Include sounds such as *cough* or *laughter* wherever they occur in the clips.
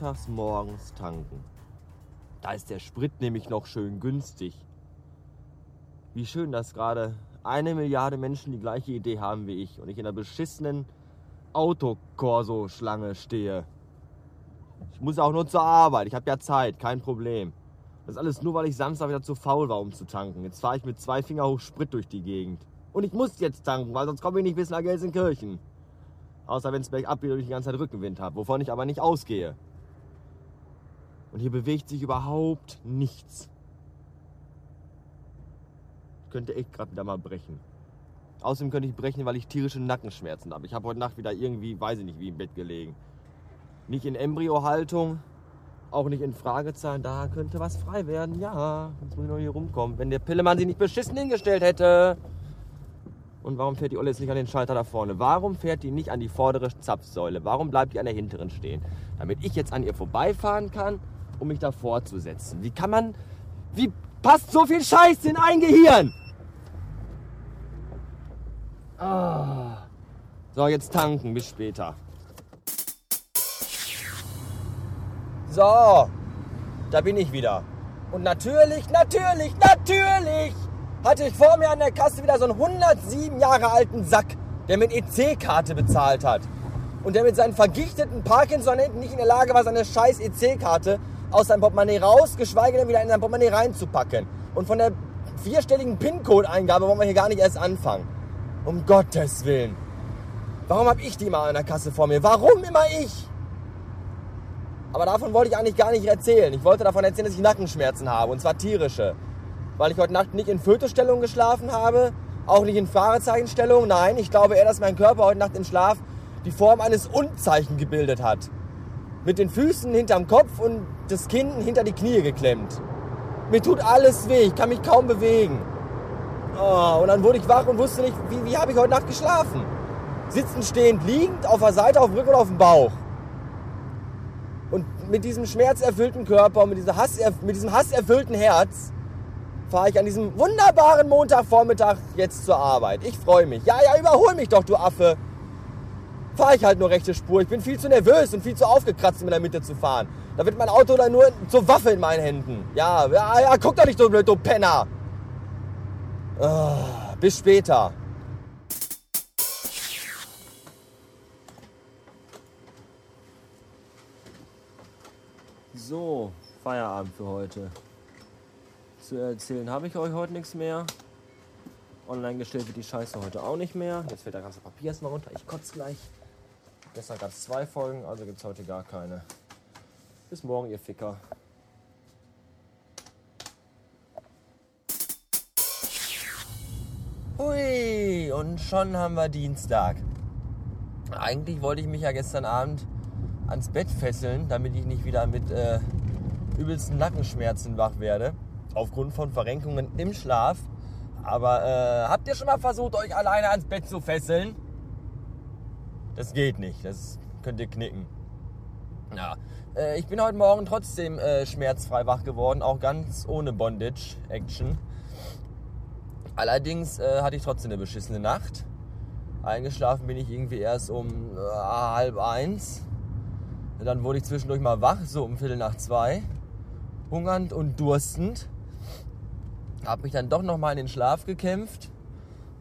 montags morgens tanken. Da ist der Sprit nämlich noch schön günstig. Wie schön, dass gerade eine Milliarde Menschen die gleiche Idee haben wie ich und ich in einer beschissenen Autokorso-Schlange stehe. Ich muss auch nur zur Arbeit, ich habe ja Zeit, kein Problem. Das ist alles nur, weil ich Samstag wieder zu faul war, um zu tanken. Jetzt fahre ich mit zwei Finger hoch Sprit durch die Gegend. Und ich muss jetzt tanken, weil sonst komme ich nicht bis nach Gelsenkirchen. Außer wenn es bergab wieder durch die ganze Zeit Rückenwind habe, wovon ich aber nicht ausgehe. Und hier bewegt sich überhaupt nichts. Ich könnte echt gerade wieder mal brechen. Außerdem könnte ich brechen, weil ich tierische Nackenschmerzen habe. Ich habe heute Nacht wieder irgendwie, weiß ich nicht, wie im Bett gelegen. Nicht in Embryohaltung, auch nicht in Fragezeichen. Da könnte was frei werden. Ja, jetzt muss ich nur hier rumkommen. Wenn der Pillemann sich nicht beschissen hingestellt hätte. Und warum fährt die Olle jetzt nicht an den Schalter da vorne? Warum fährt die nicht an die vordere Zapfsäule? Warum bleibt die an der hinteren stehen? Damit ich jetzt an ihr vorbeifahren kann, um mich davor zu setzen. Wie kann man. Wie passt so viel Scheiß in ein Gehirn? Ah. So, jetzt tanken. Bis später. So, da bin ich wieder. Und natürlich, natürlich, natürlich hatte ich vor mir an der Kasse wieder so einen 107 Jahre alten Sack, der mit EC-Karte bezahlt hat. Und der mit seinen vergichteten Parkinson-Händen nicht in der Lage war, seine scheiß EC-Karte aus seinem Portemonnaie raus, geschweige denn wieder in sein Portemonnaie reinzupacken. Und von der vierstelligen PIN-Code-Eingabe wollen wir hier gar nicht erst anfangen. Um Gottes Willen. Warum habe ich die immer an der Kasse vor mir? Warum immer ich? Aber davon wollte ich eigentlich gar nicht erzählen. Ich wollte davon erzählen, dass ich Nackenschmerzen habe. Und zwar tierische. Weil ich heute Nacht nicht in Fötusstellung geschlafen habe. Auch nicht in Fahrezeichenstellung. Nein, ich glaube eher, dass mein Körper heute Nacht im Schlaf die Form eines Unzeichen gebildet hat. Mit den Füßen hinterm Kopf und das Kinn hinter die Knie geklemmt. Mir tut alles weh. Ich kann mich kaum bewegen. Oh, und dann wurde ich wach und wusste nicht, wie, wie habe ich heute Nacht geschlafen. Sitzend, stehend, liegend, auf der Seite, auf dem Rücken oder auf dem Bauch mit diesem schmerzerfüllten Körper und mit, dieser Hass, mit diesem hasserfüllten Herz fahre ich an diesem wunderbaren Montagvormittag jetzt zur Arbeit. Ich freue mich. Ja, ja, überhol mich doch, du Affe. Fahre ich halt nur rechte Spur. Ich bin viel zu nervös und viel zu aufgekratzt, um in der Mitte zu fahren. Da wird mein Auto dann nur zur Waffe in meinen Händen. Ja, ja, ja, guck doch nicht so blöd, du Penner. Oh, bis später. So, Feierabend für heute. Zu erzählen habe ich euch heute nichts mehr. Online gestellt wird die Scheiße heute auch nicht mehr. Jetzt fällt der ganze Papier erstmal runter. Ich kotze gleich. Gestern gab es zwei Folgen, also gibt es heute gar keine. Bis morgen, ihr Ficker. Ui, und schon haben wir Dienstag. Eigentlich wollte ich mich ja gestern Abend ans Bett fesseln, damit ich nicht wieder mit äh, übelsten Nackenschmerzen wach werde. Aufgrund von Verrenkungen im Schlaf. Aber äh, habt ihr schon mal versucht, euch alleine ans Bett zu fesseln? Das geht nicht. Das könnt ihr knicken. Ja. Äh, ich bin heute Morgen trotzdem äh, schmerzfrei wach geworden, auch ganz ohne Bondage-Action. Allerdings äh, hatte ich trotzdem eine beschissene Nacht. Eingeschlafen bin ich irgendwie erst um äh, halb eins. Dann wurde ich zwischendurch mal wach, so um Viertel nach zwei, hungernd und durstend. Habe mich dann doch noch mal in den Schlaf gekämpft,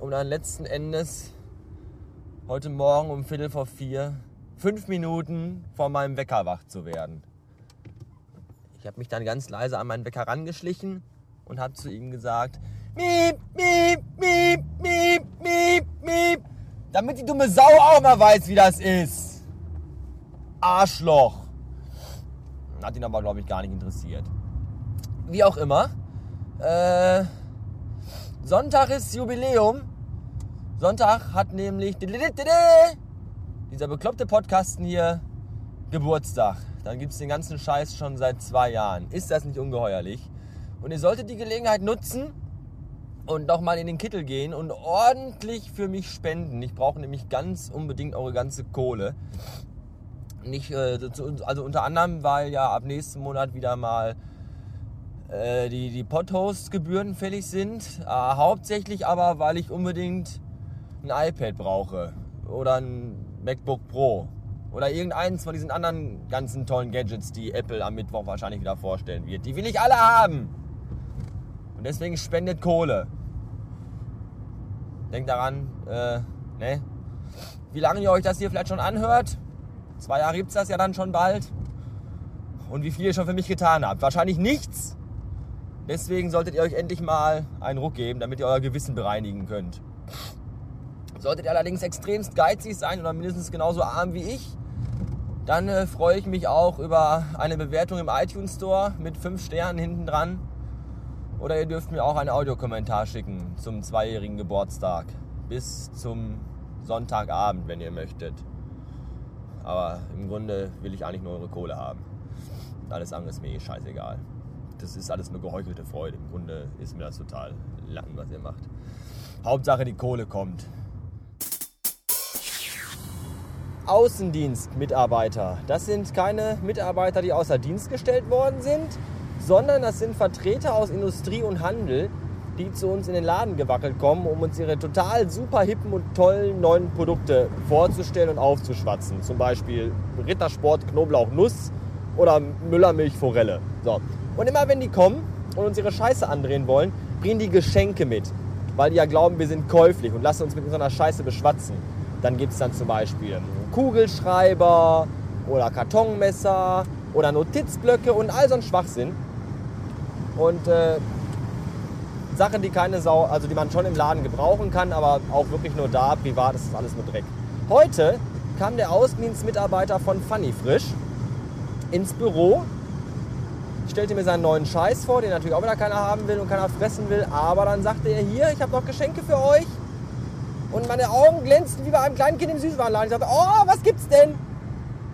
um dann letzten Endes heute Morgen um Viertel vor vier, fünf Minuten vor meinem Wecker wach zu werden. Ich habe mich dann ganz leise an meinen Wecker rangeschlichen und habe zu ihm gesagt, miep, miep, miep, miep, miep, miep, damit die dumme Sau auch mal weiß, wie das ist. Arschloch. Hat ihn aber, glaube ich, gar nicht interessiert. Wie auch immer. Äh, Sonntag ist Jubiläum. Sonntag hat nämlich dieser bekloppte Podcasten hier Geburtstag. Dann gibt es den ganzen Scheiß schon seit zwei Jahren. Ist das nicht ungeheuerlich? Und ihr solltet die Gelegenheit nutzen und nochmal in den Kittel gehen und ordentlich für mich spenden. Ich brauche nämlich ganz unbedingt eure ganze Kohle. Nicht, äh, also unter anderem, weil ja ab nächsten Monat wieder mal äh, die, die Podhost-Gebühren fällig sind. Äh, hauptsächlich aber, weil ich unbedingt ein iPad brauche oder ein MacBook Pro Oder irgendeins von diesen anderen ganzen tollen Gadgets, die Apple am Mittwoch wahrscheinlich wieder vorstellen wird. Die will ich alle haben. Und deswegen spendet Kohle. Denkt daran, äh, ne? Wie lange ihr euch das hier vielleicht schon anhört. Zwei Jahre gibt es das ja dann schon bald. Und wie viel ihr schon für mich getan habt. Wahrscheinlich nichts. Deswegen solltet ihr euch endlich mal einen Ruck geben, damit ihr euer Gewissen bereinigen könnt. Solltet ihr allerdings extremst geizig sein oder mindestens genauso arm wie ich, dann äh, freue ich mich auch über eine Bewertung im iTunes Store mit 5 Sternen hinten dran. Oder ihr dürft mir auch einen Audiokommentar schicken zum zweijährigen Geburtstag. Bis zum Sonntagabend, wenn ihr möchtet. Aber im Grunde will ich eigentlich nur eure Kohle haben. Alles andere ist mir eh scheißegal. Das ist alles nur geheuchelte Freude. Im Grunde ist mir das total lang, was ihr macht. Hauptsache die Kohle kommt. Außendienstmitarbeiter. Das sind keine Mitarbeiter, die außer Dienst gestellt worden sind, sondern das sind Vertreter aus Industrie und Handel, die zu uns in den Laden gewackelt kommen, um uns ihre total super hippen und tollen neuen Produkte vorzustellen und aufzuschwatzen. Zum Beispiel Rittersport Knoblauch Nuss oder Müllermilch Forelle. So. Und immer wenn die kommen und uns ihre Scheiße andrehen wollen, bringen die Geschenke mit, weil die ja glauben, wir sind käuflich und lassen uns mit einer Scheiße beschwatzen. Dann gibt es dann zum Beispiel Kugelschreiber oder Kartonmesser oder Notizblöcke und all so ein Schwachsinn. Und äh, Sachen, die keine Sau, also die man schon im Laden gebrauchen kann, aber auch wirklich nur da, privat ist das alles nur Dreck. Heute kam der Außendienstmitarbeiter von Funny Frisch ins Büro, stellte mir seinen neuen Scheiß vor, den natürlich auch wieder keiner haben will und keiner fressen will, aber dann sagte er, hier, ich habe noch Geschenke für euch. Und meine Augen glänzten wie bei einem kleinen Kind im Süßwarenladen. Ich sagte, oh, was gibt's denn?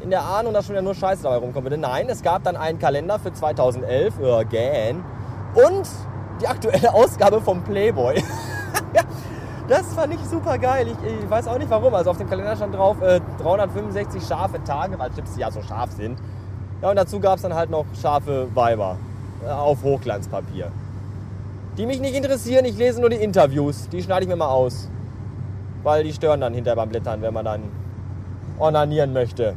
In der Ahnung, dass schon wieder nur Scheiße dabei rumkommen würde. Nein, es gab dann einen Kalender für 2011, again, und die aktuelle *laughs* Ausgabe vom Playboy. *laughs* das fand ich super geil. Ich, ich, weiß auch nicht warum. Also auf dem Kalender stand drauf äh, 365 scharfe Tage, weil Chips ja so scharf sind. Ja, und dazu gab es dann halt noch scharfe Weiber äh, auf Hochglanzpapier. Die mich nicht interessieren, ich lese nur die Interviews. Die schneide ich mir mal aus. Weil die stören dann hinterher beim Blättern, wenn man dann ornanieren möchte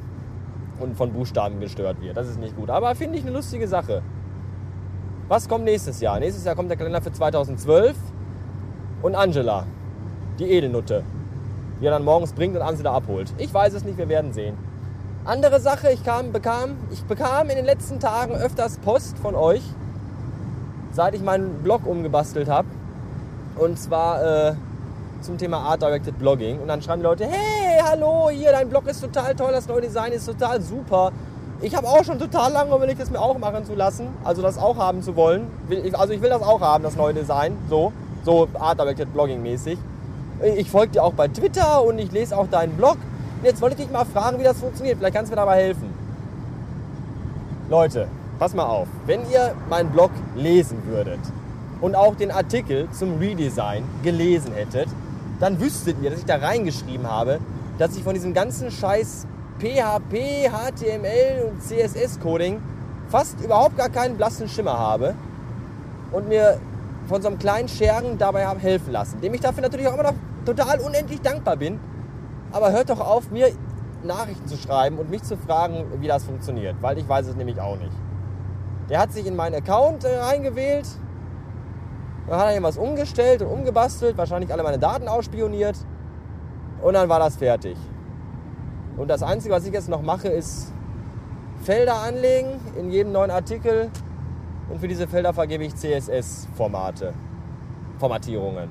und von Buchstaben gestört wird. Das ist nicht gut. Aber finde ich eine lustige Sache. Was kommt nächstes Jahr? Nächstes Jahr kommt der Kalender für 2012 und Angela, die Edelnutte, die er dann morgens bringt und Angela abholt. Ich weiß es nicht, wir werden sehen. Andere Sache, ich, kam, bekam, ich bekam in den letzten Tagen öfters Post von euch, seit ich meinen Blog umgebastelt habe. Und zwar äh, zum Thema Art Directed Blogging. Und dann schreiben die Leute, hey, hallo, hier, dein Blog ist total toll, das neue Design ist total super. Ich habe auch schon total lange überlegt, das mir auch machen zu lassen, also das auch haben zu wollen. Also ich will das auch haben, das neue Design, so, so Art Directed Blogging mäßig. Ich folge dir auch bei Twitter und ich lese auch deinen Blog. Und jetzt wollte ich dich mal fragen, wie das funktioniert. Vielleicht kannst du mir dabei helfen. Leute, pass mal auf. Wenn ihr meinen Blog lesen würdet und auch den Artikel zum Redesign gelesen hättet, dann wüsstet ihr, dass ich da reingeschrieben habe, dass ich von diesem ganzen Scheiß PHP, HTML und CSS-Coding fast überhaupt gar keinen blassen Schimmer habe und mir von so einem kleinen Schergen dabei habe helfen lassen, dem ich dafür natürlich auch immer noch total unendlich dankbar bin. Aber hört doch auf, mir Nachrichten zu schreiben und mich zu fragen, wie das funktioniert, weil ich weiß es nämlich auch nicht. Der hat sich in meinen Account äh, reingewählt, dann hat er irgendwas umgestellt und umgebastelt, wahrscheinlich alle meine Daten ausspioniert und dann war das fertig. Und das Einzige, was ich jetzt noch mache, ist Felder anlegen in jedem neuen Artikel. Und für diese Felder vergebe ich CSS-Formate, Formatierungen.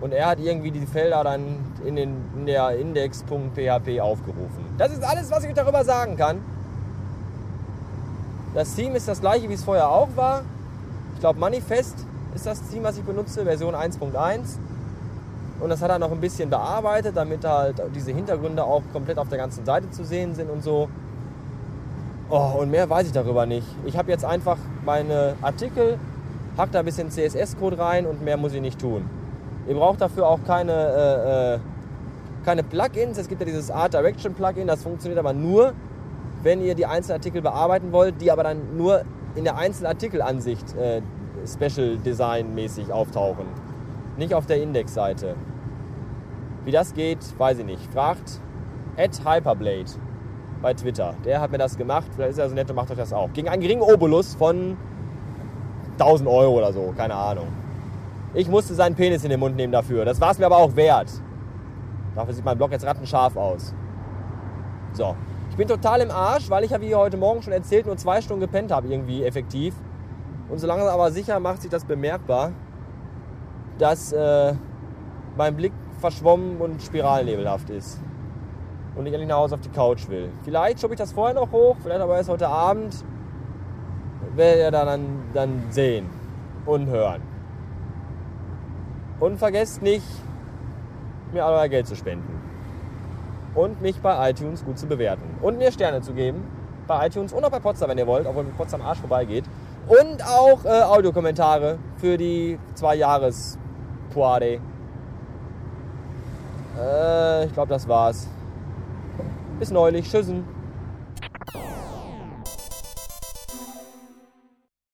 Und er hat irgendwie die Felder dann in, den, in der index.php aufgerufen. Das ist alles, was ich darüber sagen kann. Das Theme ist das gleiche, wie es vorher auch war. Ich glaube, Manifest ist das Theme, was ich benutze, Version 1.1. Und das hat er noch ein bisschen bearbeitet, damit halt diese Hintergründe auch komplett auf der ganzen Seite zu sehen sind und so. Oh, und mehr weiß ich darüber nicht. Ich habe jetzt einfach meine Artikel, hack da ein bisschen CSS-Code rein und mehr muss ich nicht tun. Ihr braucht dafür auch keine, äh, äh, keine Plugins. Es gibt ja dieses Art Direction Plugin, das funktioniert aber nur, wenn ihr die einzelnen Artikel bearbeiten wollt, die aber dann nur in der einzelnen Artikelansicht äh, Special Design mäßig auftauchen. Nicht auf der Indexseite. Wie das geht, weiß ich nicht. Fragt at Hyperblade. bei Twitter. Der hat mir das gemacht. Vielleicht ist er so nett und macht euch das auch. Gegen einen geringen Obolus von 1000 Euro oder so. Keine Ahnung. Ich musste seinen Penis in den Mund nehmen dafür. Das war es mir aber auch wert. Dafür sieht mein Blog jetzt rattenscharf aus. So. Ich bin total im Arsch, weil ich ja wie heute Morgen schon erzählt nur zwei Stunden gepennt habe, irgendwie effektiv. Und so langsam aber sicher macht sich das bemerkbar, dass äh, mein Blick verschwommen und spiralnebelhaft ist. Und ich endlich nach Hause auf die Couch will. Vielleicht schobe ich das vorher noch hoch, vielleicht aber erst heute Abend. Werdet ihr dann, dann sehen und hören. Und vergesst nicht, mir all euer Geld zu spenden. Und mich bei iTunes gut zu bewerten. Und mir Sterne zu geben. Bei iTunes und auch bei Potsdam, wenn ihr wollt, obwohl mit Potsdam Arsch vorbeigeht. Und auch äh, Audiokommentare für die zwei Jahres Poade. Äh, ich glaube, das war's. Bis neulich. Tschüssen.